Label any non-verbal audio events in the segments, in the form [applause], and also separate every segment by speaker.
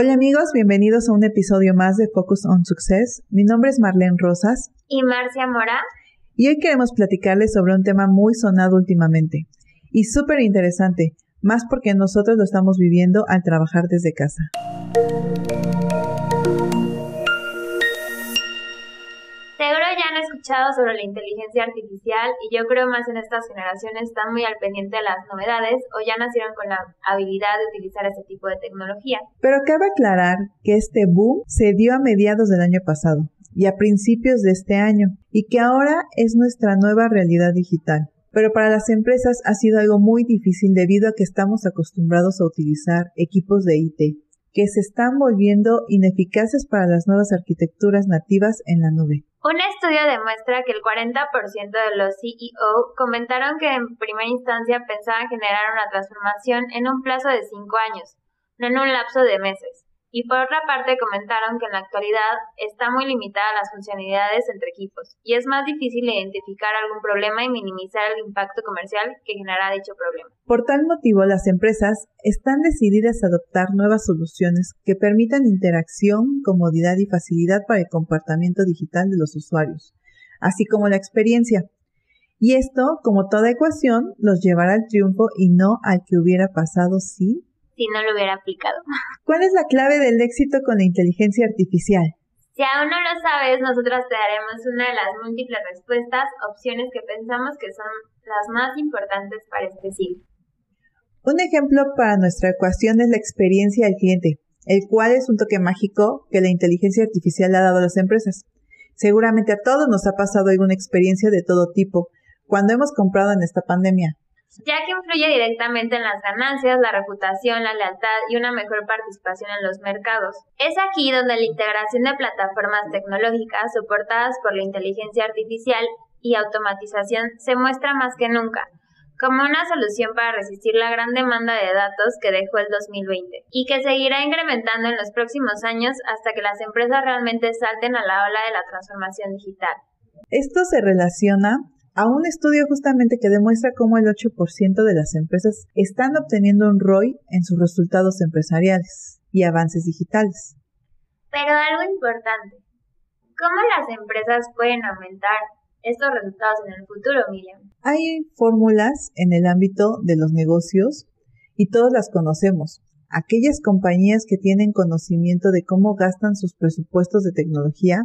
Speaker 1: Hola amigos, bienvenidos a un episodio más de Focus on Success. Mi nombre es Marlene Rosas.
Speaker 2: Y Marcia Mora.
Speaker 1: Y hoy queremos platicarles sobre un tema muy sonado últimamente y súper interesante, más porque nosotros lo estamos viviendo al trabajar desde casa.
Speaker 2: Escuchado sobre la inteligencia artificial y yo creo más en estas generaciones están muy al pendiente de las novedades o ya nacieron con la habilidad de utilizar este tipo de tecnología.
Speaker 1: Pero cabe aclarar que este boom se dio a mediados del año pasado y a principios de este año y que ahora es nuestra nueva realidad digital. Pero para las empresas ha sido algo muy difícil debido a que estamos acostumbrados a utilizar equipos de IT que se están volviendo ineficaces para las nuevas arquitecturas nativas en la nube.
Speaker 2: Un estudio demuestra que el 40% de los CEO comentaron que en primera instancia pensaban generar una transformación en un plazo de 5 años, no en un lapso de meses. Y por otra parte comentaron que en la actualidad está muy limitada las funcionalidades entre equipos y es más difícil identificar algún problema y minimizar el impacto comercial que generará dicho problema.
Speaker 1: Por tal motivo, las empresas están decididas a adoptar nuevas soluciones que permitan interacción, comodidad y facilidad para el comportamiento digital de los usuarios, así como la experiencia. Y esto, como toda ecuación, los llevará al triunfo y no al que hubiera pasado si
Speaker 2: si no lo hubiera aplicado. [laughs]
Speaker 1: ¿Cuál es la clave del éxito con la inteligencia artificial?
Speaker 2: Si aún no lo sabes, nosotras te daremos una de las múltiples respuestas, opciones que pensamos que son las más importantes para este siglo.
Speaker 1: Un ejemplo para nuestra ecuación es la experiencia del cliente, el cual es un toque mágico que la inteligencia artificial ha dado a las empresas. Seguramente a todos nos ha pasado alguna experiencia de todo tipo cuando hemos comprado en esta pandemia
Speaker 2: ya que influye directamente en las ganancias, la reputación, la lealtad y una mejor participación en los mercados. Es aquí donde la integración de plataformas tecnológicas soportadas por la inteligencia artificial y automatización se muestra más que nunca como una solución para resistir la gran demanda de datos que dejó el 2020 y que seguirá incrementando en los próximos años hasta que las empresas realmente salten a la ola de la transformación digital.
Speaker 1: Esto se relaciona a un estudio justamente que demuestra cómo el 8% de las empresas están obteniendo un ROI en sus resultados empresariales y avances digitales.
Speaker 2: Pero algo importante, ¿cómo las empresas pueden aumentar estos resultados en el futuro, Miriam?
Speaker 1: Hay fórmulas en el ámbito de los negocios y todos las conocemos. Aquellas compañías que tienen conocimiento de cómo gastan sus presupuestos de tecnología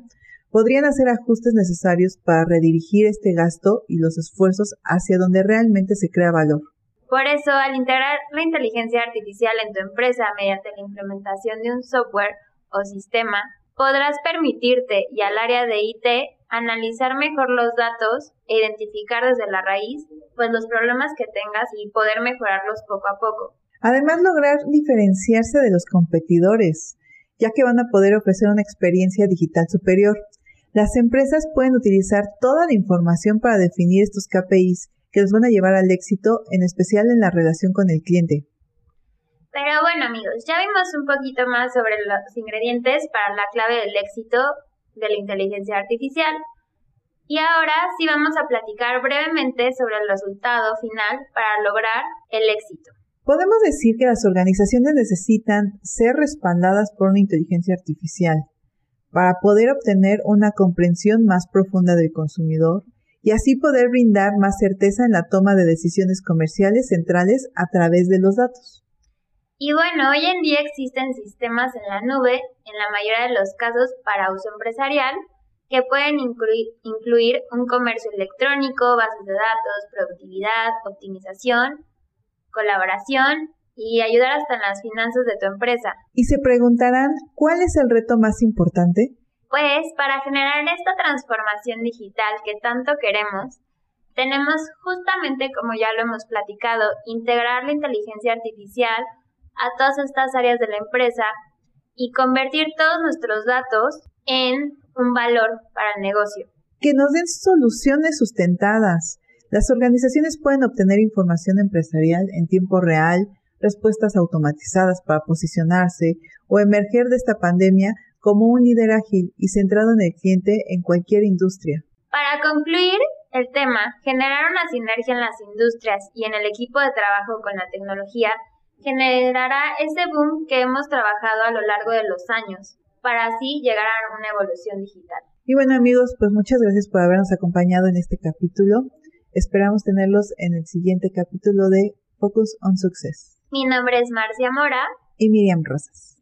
Speaker 1: podrían hacer ajustes necesarios para redirigir este gasto y los esfuerzos hacia donde realmente se crea valor.
Speaker 2: Por eso, al integrar la inteligencia artificial en tu empresa mediante la implementación de un software o sistema, podrás permitirte y al área de IT analizar mejor los datos e identificar desde la raíz pues los problemas que tengas y poder mejorarlos poco a poco.
Speaker 1: Además, lograr diferenciarse de los competidores, ya que van a poder ofrecer una experiencia digital superior las empresas pueden utilizar toda la información para definir estos KPIs que los van a llevar al éxito, en especial en la relación con el cliente.
Speaker 2: Pero bueno amigos, ya vimos un poquito más sobre los ingredientes para la clave del éxito de la inteligencia artificial. Y ahora sí vamos a platicar brevemente sobre el resultado final para lograr el éxito.
Speaker 1: Podemos decir que las organizaciones necesitan ser respaldadas por una inteligencia artificial para poder obtener una comprensión más profunda del consumidor y así poder brindar más certeza en la toma de decisiones comerciales centrales a través de los datos.
Speaker 2: Y bueno, hoy en día existen sistemas en la nube, en la mayoría de los casos para uso empresarial, que pueden incluir, incluir un comercio electrónico, bases de datos, productividad, optimización, colaboración y ayudar hasta en las finanzas de tu empresa.
Speaker 1: Y se preguntarán, ¿cuál es el reto más importante?
Speaker 2: Pues para generar esta transformación digital que tanto queremos, tenemos justamente, como ya lo hemos platicado, integrar la inteligencia artificial a todas estas áreas de la empresa y convertir todos nuestros datos en un valor para el negocio.
Speaker 1: Que nos den soluciones sustentadas. Las organizaciones pueden obtener información empresarial en tiempo real, respuestas automatizadas para posicionarse o emerger de esta pandemia como un líder ágil y centrado en el cliente en cualquier industria.
Speaker 2: Para concluir el tema, generar una sinergia en las industrias y en el equipo de trabajo con la tecnología generará ese boom que hemos trabajado a lo largo de los años, para así llegar a una evolución digital.
Speaker 1: Y bueno amigos, pues muchas gracias por habernos acompañado en este capítulo. Esperamos tenerlos en el siguiente capítulo de Focus on Success.
Speaker 2: Mi nombre es Marcia Mora
Speaker 1: y Miriam Rosas.